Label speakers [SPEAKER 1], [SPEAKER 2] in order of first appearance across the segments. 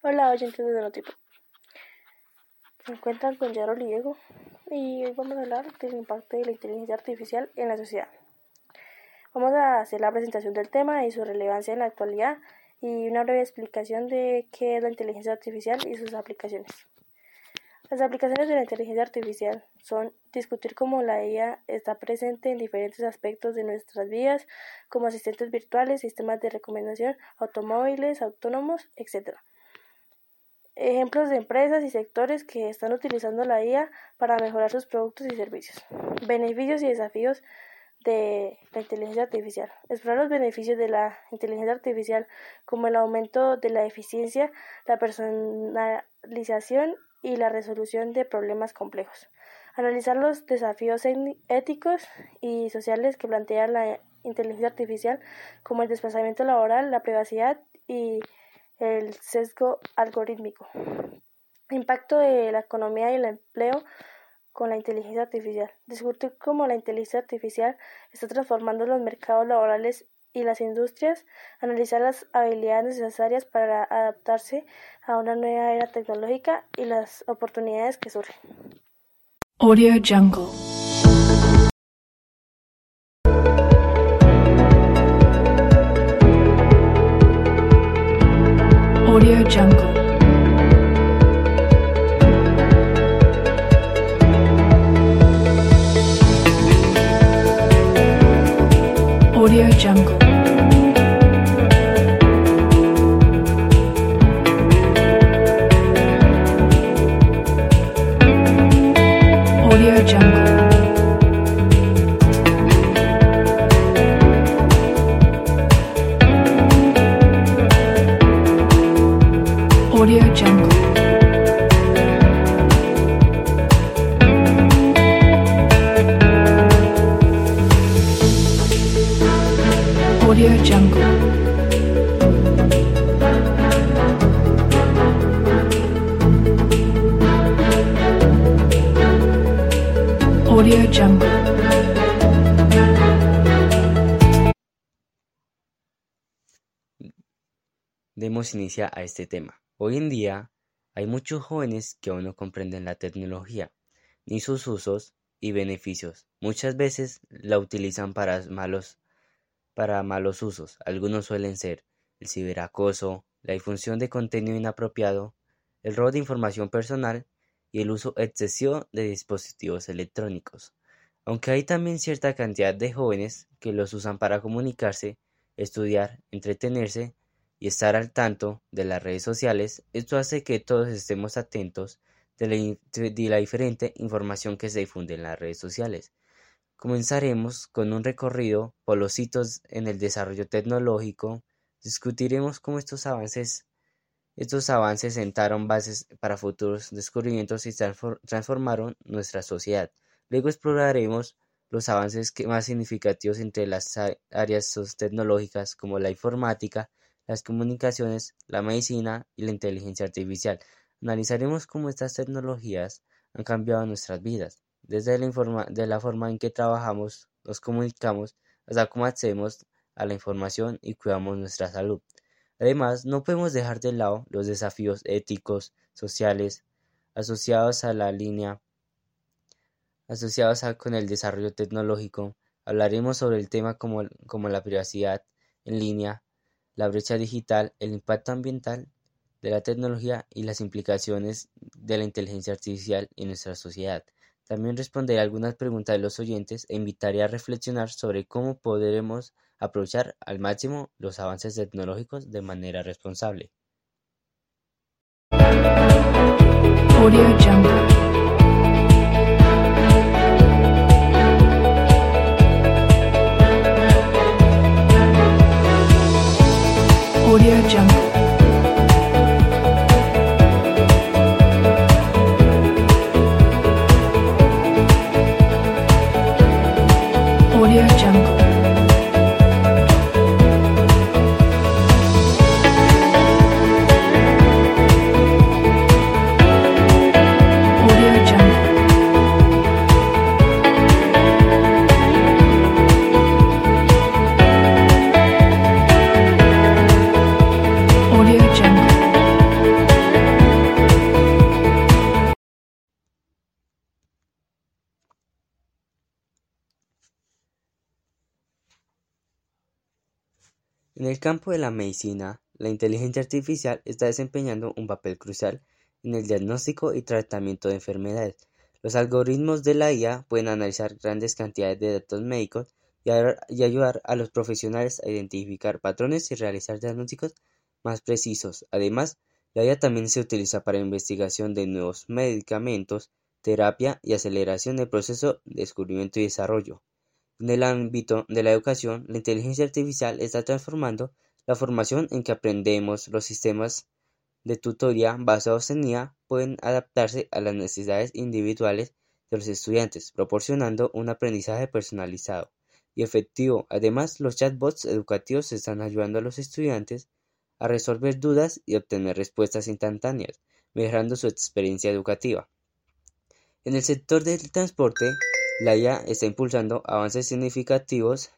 [SPEAKER 1] Hola oyentes de Notipo. Se encuentran con Yaro Diego y hoy vamos a hablar del impacto de la inteligencia artificial en la sociedad. Vamos a hacer la presentación del tema y su relevancia en la actualidad y una breve explicación de qué es la inteligencia artificial y sus aplicaciones. Las aplicaciones de la inteligencia artificial son discutir cómo la IA está presente en diferentes aspectos de nuestras vidas, como asistentes virtuales, sistemas de recomendación, automóviles autónomos, etc ejemplos de empresas y sectores que están utilizando la IA para mejorar sus productos y servicios. Beneficios y desafíos de la inteligencia artificial. Explorar los beneficios de la inteligencia artificial como el aumento de la eficiencia, la personalización y la resolución de problemas complejos. Analizar los desafíos éticos y sociales que plantea la inteligencia artificial como el desplazamiento laboral, la privacidad y el sesgo algorítmico. Impacto de la economía y el empleo con la inteligencia artificial. Discutir cómo la inteligencia artificial está transformando los mercados laborales y las industrias, analizar las habilidades necesarias para adaptarse a una nueva era tecnológica y las oportunidades que surgen. Audio Jungle Audio Jungle. Audio Jungle. Jungle.
[SPEAKER 2] Demos inicio a este tema. Hoy en día hay muchos jóvenes que aún no comprenden la tecnología, ni sus usos y beneficios. Muchas veces la utilizan para malos, para malos usos. Algunos suelen ser el ciberacoso, la difusión de contenido inapropiado, el robo de información personal y el uso excesivo de dispositivos electrónicos. Aunque hay también cierta cantidad de jóvenes que los usan para comunicarse, estudiar, entretenerse y estar al tanto de las redes sociales, esto hace que todos estemos atentos de la, diferente información que se difunde en las redes sociales. Comenzaremos con un recorrido por los hitos en el desarrollo tecnológico, discutiremos cómo estos avances sentaron bases para futuros descubrimientos y transformaron nuestra sociedad. Luego exploraremos los avances más significativos entre las áreas tecnológicas como la informática, las comunicaciones, la medicina y la inteligencia artificial. Analizaremos cómo estas tecnologías han cambiado nuestras vidas, desde la, forma en que trabajamos, nos comunicamos, hasta cómo accedemos a la información y cuidamos nuestra salud. Además, no podemos dejar de lado los desafíos éticos, sociales, asociados a la línea, asociados con el desarrollo tecnológico. Hablaremos sobre el tema como, como la privacidad en línea, la brecha digital, el impacto ambiental de la tecnología y las implicaciones de la inteligencia artificial en nuestra sociedad. También responderé algunas preguntas de los oyentes e invitaré a reflexionar sobre cómo podremos aprovechar al máximo los avances tecnológicos de manera responsable. Jungle. En el campo de la medicina, la inteligencia artificial está desempeñando un papel crucial en el diagnóstico y tratamiento de enfermedades. Los algoritmos de la IA pueden analizar grandes cantidades de datos médicos y, ayudar a los profesionales a identificar patrones y realizar diagnósticos más precisos. Además, la IA también se utiliza para investigación de nuevos medicamentos, terapia y aceleración del proceso de descubrimiento y desarrollo. En el ámbito de la educación, la inteligencia artificial está transformando la formación en que aprendemos. Los sistemas de tutoría basados en IA pueden adaptarse a las necesidades individuales de los estudiantes, proporcionando un aprendizaje personalizado y efectivo. Además, los chatbots educativos están ayudando a los estudiantes a resolver dudas y obtener respuestas instantáneas, mejorando su experiencia educativa. En el sector del transporte, la IA está impulsando avances significativos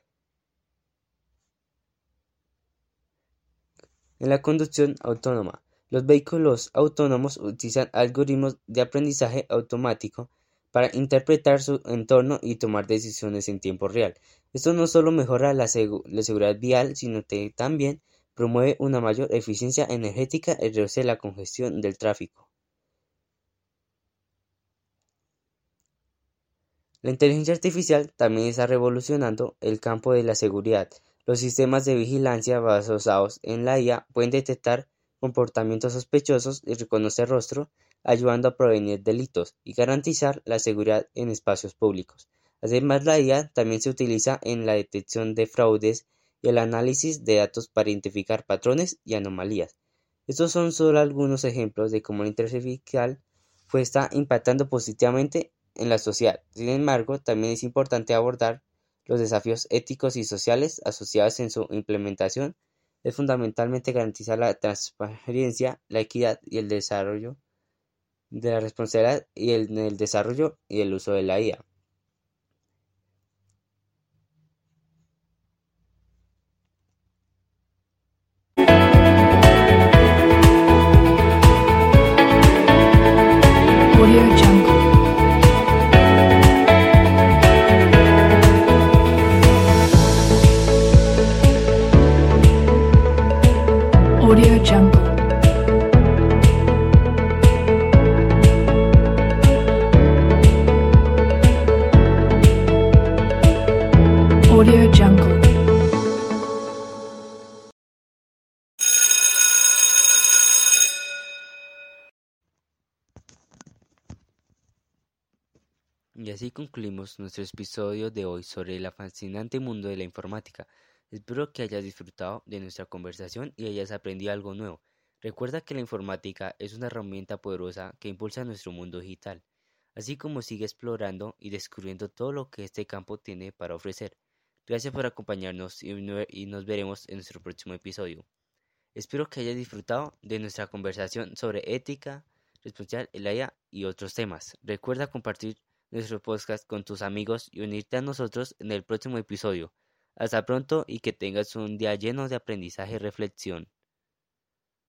[SPEAKER 2] en la conducción autónoma. Los vehículos autónomos utilizan algoritmos de aprendizaje automático para interpretar su entorno y tomar decisiones en tiempo real. Esto no solo mejora la, seguridad vial, sino que también promueve una mayor eficiencia energética y reduce la congestión del tráfico. La inteligencia artificial también está revolucionando el campo de la seguridad. Los sistemas de vigilancia basados en la IA pueden detectar comportamientos sospechosos y reconocer rostro, ayudando a prevenir delitos y garantizar la seguridad en espacios públicos. Además, la IA también se utiliza en la detección de fraudes y el análisis de datos para identificar patrones y anomalías. Estos son solo algunos ejemplos de cómo la inteligencia artificial está impactando positivamente en la sociedad. Sin embargo, también es importante abordar los desafíos éticos y sociales asociados en su implementación. Es fundamentalmente garantizar la transparencia, la equidad y el desarrollo de la responsabilidad y el, el desarrollo y el uso de la IA. Y así concluimos nuestro episodio de hoy sobre el fascinante mundo de la informática. Espero que hayas disfrutado de nuestra conversación y hayas aprendido algo nuevo. Recuerda que la informática es una herramienta poderosa que impulsa nuestro mundo digital, así como sigue explorando y descubriendo todo lo que este campo tiene para ofrecer. Gracias por acompañarnos y nos veremos en nuestro próximo episodio. Espero que hayas disfrutado de nuestra conversación sobre ética, responsabilidad, el y otros temas. Recuerda compartir nuestro podcast con tus amigos y unirte a nosotros en el próximo episodio. Hasta pronto y que tengas un día lleno de aprendizaje y reflexión.